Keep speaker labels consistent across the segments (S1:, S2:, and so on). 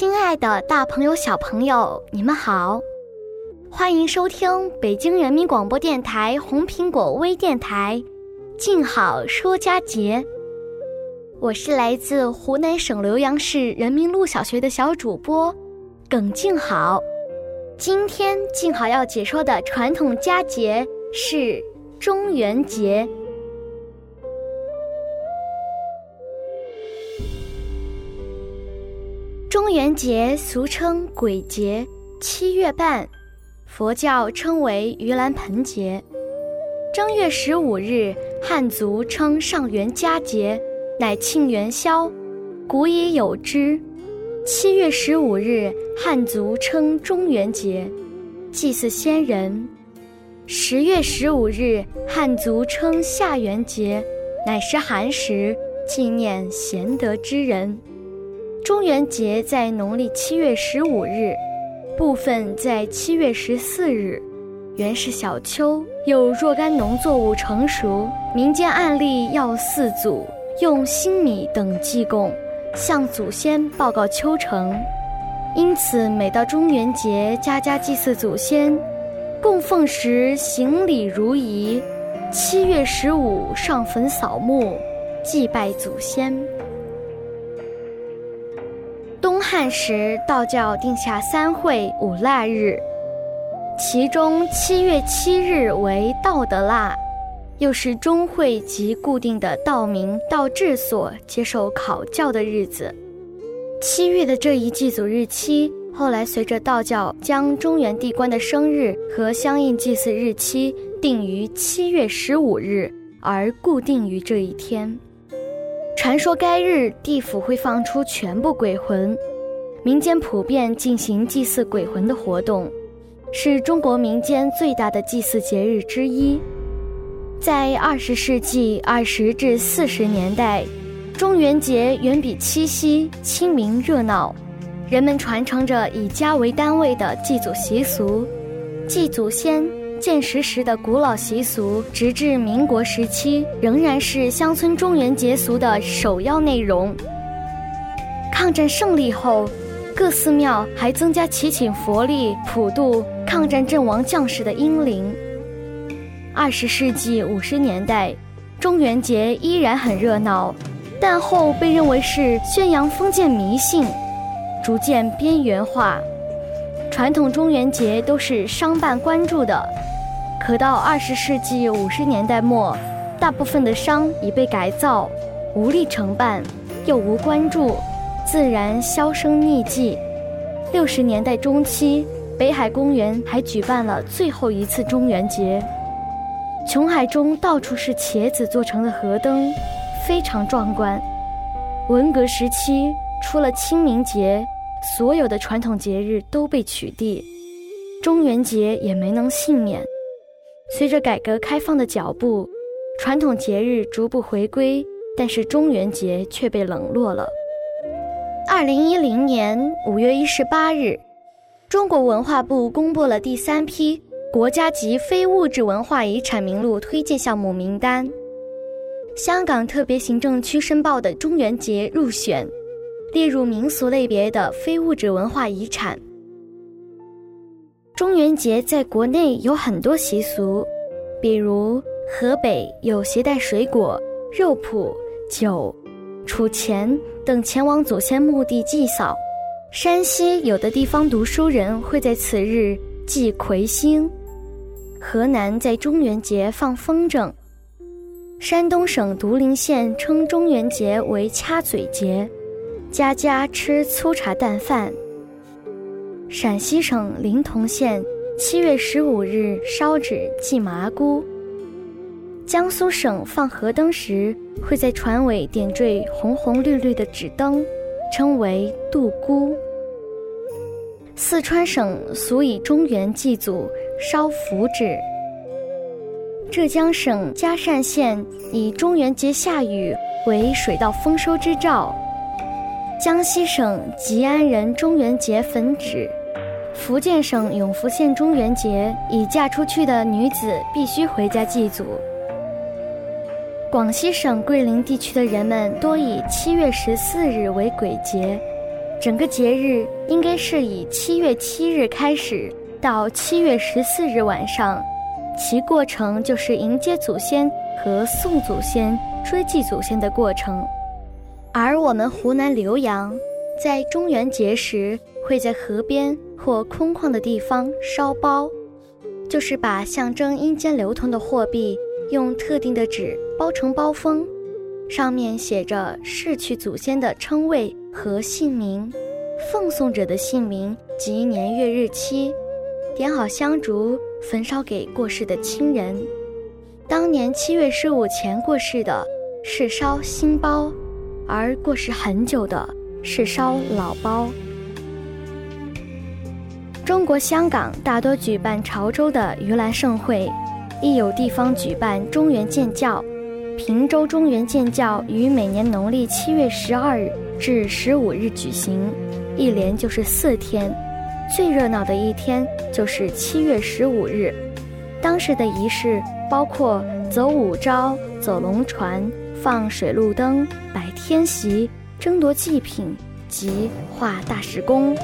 S1: 亲爱的，大朋友、小朋友，你们好，欢迎收听北京人民广播电台红苹果微电台《静好说佳节》。我是来自湖南省浏阳市人民路小学的小主播耿静好。今天静好要解说的传统佳节是中元节。元节俗称鬼节，七月半，佛教称为盂兰盆节。正月十五日，汉族称上元佳节，乃庆元宵，古已有之。七月十五日，汉族称中元节，祭祀先人；十月十五日，汉族称下元节，乃是寒食，纪念贤德之人。中元节在农历七月十五日，部分在七月十四日。原是小秋，有若干农作物成熟，民间案例要祀祖，用新米等祭供。向祖先报告秋成，因此每到中元节，家家祭祀祖先，供奉时行礼如仪。七月十五上坟扫墓，祭拜祖先。汉时，道教定下三会五腊日，其中七月七日为道德腊。又是中会及固定的道明、道治所接受考教的日子。七月的这一祭祖日期，后来随着道教将中原地官的生日和相应祭祀日期定于七月十五日，而固定于这一天。传说该日地府会放出全部鬼魂，民间普遍进行祭祀鬼魂的活动，是中国民间最大的祭祀节日之一。在二十世纪二十至四十年代，中元节远比七夕、清明热闹。人们传承着以家为单位的祭祖习俗，祭祖先、建石时的古老习俗，直至民国时期，仍然是乡村中元节俗的首要内容。抗战胜利后，各寺庙还增加祈请佛力，普渡抗战阵亡将士的英灵。二十世纪五十年代，中元节依然很热闹，但后被认为是宣扬封建迷信，逐渐边缘化。传统中元节都是商办关注的，可到二十世纪五十年代末，大部分的商已被改造，无力承办，又无关注，自然销声匿迹。六十年代中期，北海公园还举办了最后一次中元节。琼海中到处是茄子做成的河灯，非常壮观。文革时期，除了清明节，所有的传统节日都被取缔，中元节也没能幸免。随着改革开放的脚步，传统节日逐步回归，但是中元节却被冷落了。二零一零年五月一十八日，中国文化部公布了第三批。国家级非物质文化遗产名录推荐项目名单，香港特别行政区申报的中元节入选，列入民俗类别的非物质文化遗产。中元节在国内有很多习俗，比如河北有携带水果、肉脯、酒、储钱等前往祖先墓地祭扫；山西有的地方读书人会在此日祭魁星。河南在中元节放风筝，山东省独陵县称中元节为掐嘴节，家家吃粗茶淡饭。陕西省临潼县七月十五日烧纸祭麻姑。江苏省放河灯时会在船尾点缀红红绿绿的纸灯，称为渡姑。四川省俗以中元祭祖。烧符纸。浙江省嘉善县以中元节下雨为水稻丰收之兆。江西省吉安人中元节焚纸。福建省永福县中元节以嫁出去的女子必须回家祭祖。广西省桂林地区的人们多以七月十四日为鬼节，整个节日应该是以七月七日开始。到七月十四日晚上，其过程就是迎接祖先和送祖先、追祭祖先的过程。而我们湖南浏阳，在中元节时会在河边或空旷的地方烧包，就是把象征阴间流通的货币用特定的纸包成包封，上面写着逝去祖先的称谓和姓名，奉送者的姓名及年月日期。点好香烛，焚烧给过世的亲人。当年七月十五前过世的，是烧新包；而过世很久的，是烧老包。中国香港大多举办潮州的盂兰盛会，亦有地方举办中原建教。平州中原建教于每年农历七月十二日至十五日举行，一连就是四天。最热闹的一天就是七月十五日，当时的仪式包括走五招、走龙船、放水陆灯、摆天席、争夺祭品及画大石公。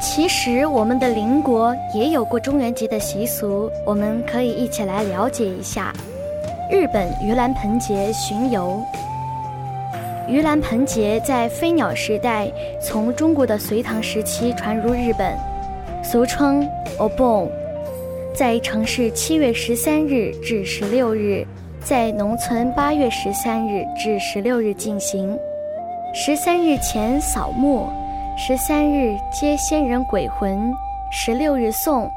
S1: 其实我们的邻国也有过中元节的习俗，我们可以一起来了解一下。日本盂兰盆节巡游。盂兰盆节在飞鸟时代从中国的隋唐时期传入日本，俗称 Obon，在城市七月十三日至十六日，在农村八月十三日至十六日进行。十三日前扫墓，十三日接先人鬼魂，十六日送，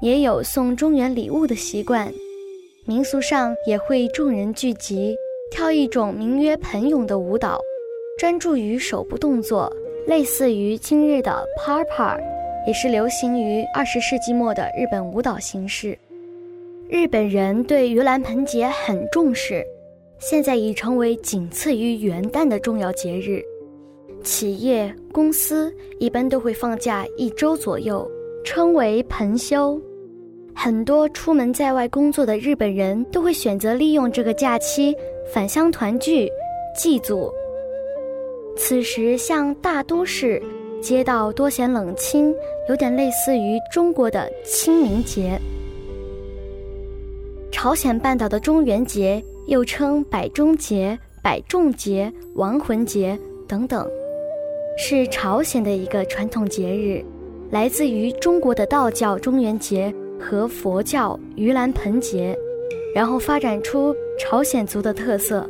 S1: 也有送中原礼物的习惯。民俗上也会众人聚集。跳一种名曰盆咏的舞蹈，专注于手部动作，类似于今日的 parpa，也是流行于二十世纪末的日本舞蹈形式。日本人对盂兰盆节很重视，现在已成为仅次于元旦的重要节日。企业公司一般都会放假一周左右，称为盆休。很多出门在外工作的日本人都会选择利用这个假期。返乡团聚、祭祖。此时，像大都市街道多显冷清，有点类似于中国的清明节。朝鲜半岛的中元节又称百中节、百众节、亡魂节等等，是朝鲜的一个传统节日，来自于中国的道教中元节和佛教盂兰盆节。然后发展出朝鲜族的特色，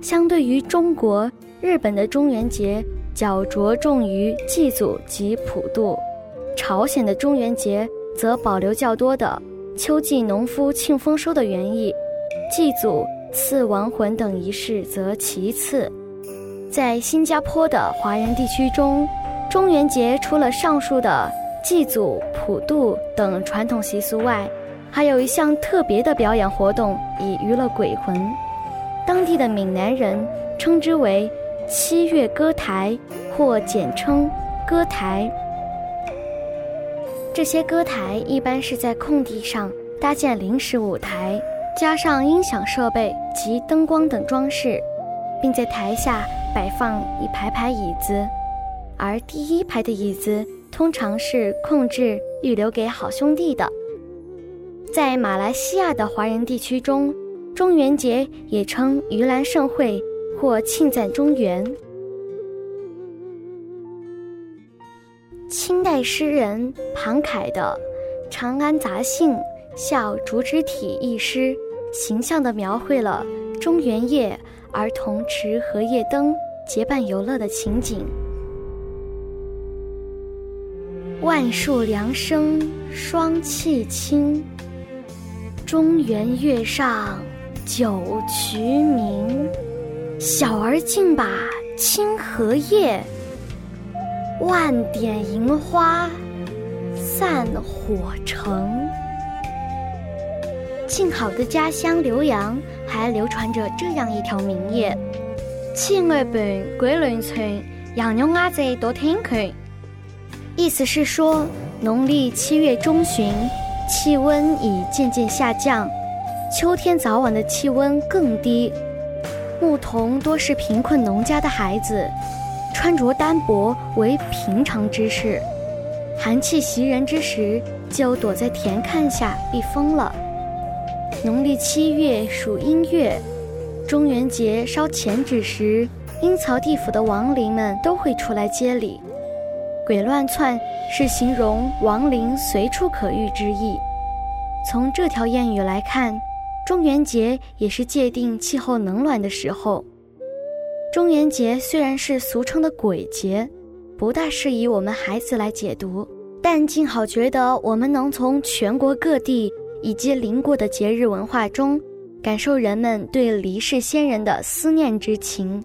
S1: 相对于中国、日本的中元节较着重于祭祖及普渡，朝鲜的中元节则保留较多的秋季农夫庆丰收的原意，祭祖、祀亡魂等仪式则其次。在新加坡的华人地区中，中元节除了上述的祭祖、普渡等传统习俗外，还有一项特别的表演活动，以娱乐鬼魂。当地的闽南人称之为“七月歌台”或简称“歌台”。这些歌台一般是在空地上搭建临时舞台，加上音响设备及灯光等装饰，并在台下摆放一排排椅子，而第一排的椅子通常是控制预留给好兄弟的。在马来西亚的华人地区中，中元节也称盂兰盛会或庆赞中元。清代诗人庞凯的《长安杂兴》效竹枝体一诗，形象地描绘了中元夜儿童持荷叶灯结伴游乐的情景。万树凉生霜气清，中原月上九衢明。小儿竞把清荷叶，万点银花散火城。静好的家乡浏阳还流传着这样一条名谚：“七月半归农村，杨牛伢子多听劝。”意思是说，农历七月中旬，气温已渐渐下降，秋天早晚的气温更低。牧童多是贫困农家的孩子，穿着单薄为平常之事。寒气袭人之时，就躲在田坎下避风了。农历七月属阴月，中元节烧钱纸时，阴曹地府的亡灵们都会出来接礼。鬼乱窜是形容亡灵随处可遇之意。从这条谚语来看。中元节也是界定气候冷暖的时候。中元节虽然是俗称的鬼节，不大适宜我们孩子来解读，但静好觉得我们能从全国各地以及邻国的节日文化中，感受人们对离世先人的思念之情，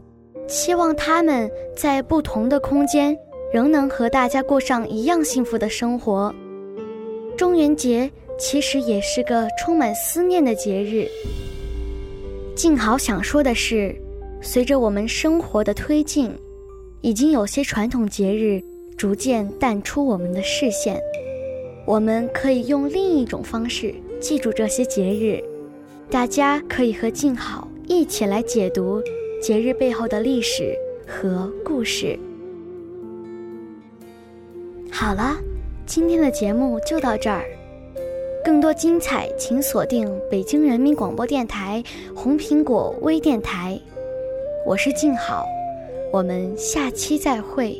S1: 期望他们在不同的空间仍能和大家过上一样幸福的生活。中元节。其实也是个充满思念的节日。静好想说的是，随着我们生活的推进，已经有些传统节日逐渐淡出我们的视线。我们可以用另一种方式记住这些节日。大家可以和静好一起来解读节日背后的历史和故事。好了，今天的节目就到这儿。更多精彩，请锁定北京人民广播电台红苹果微电台。我是静好，我们下期再会。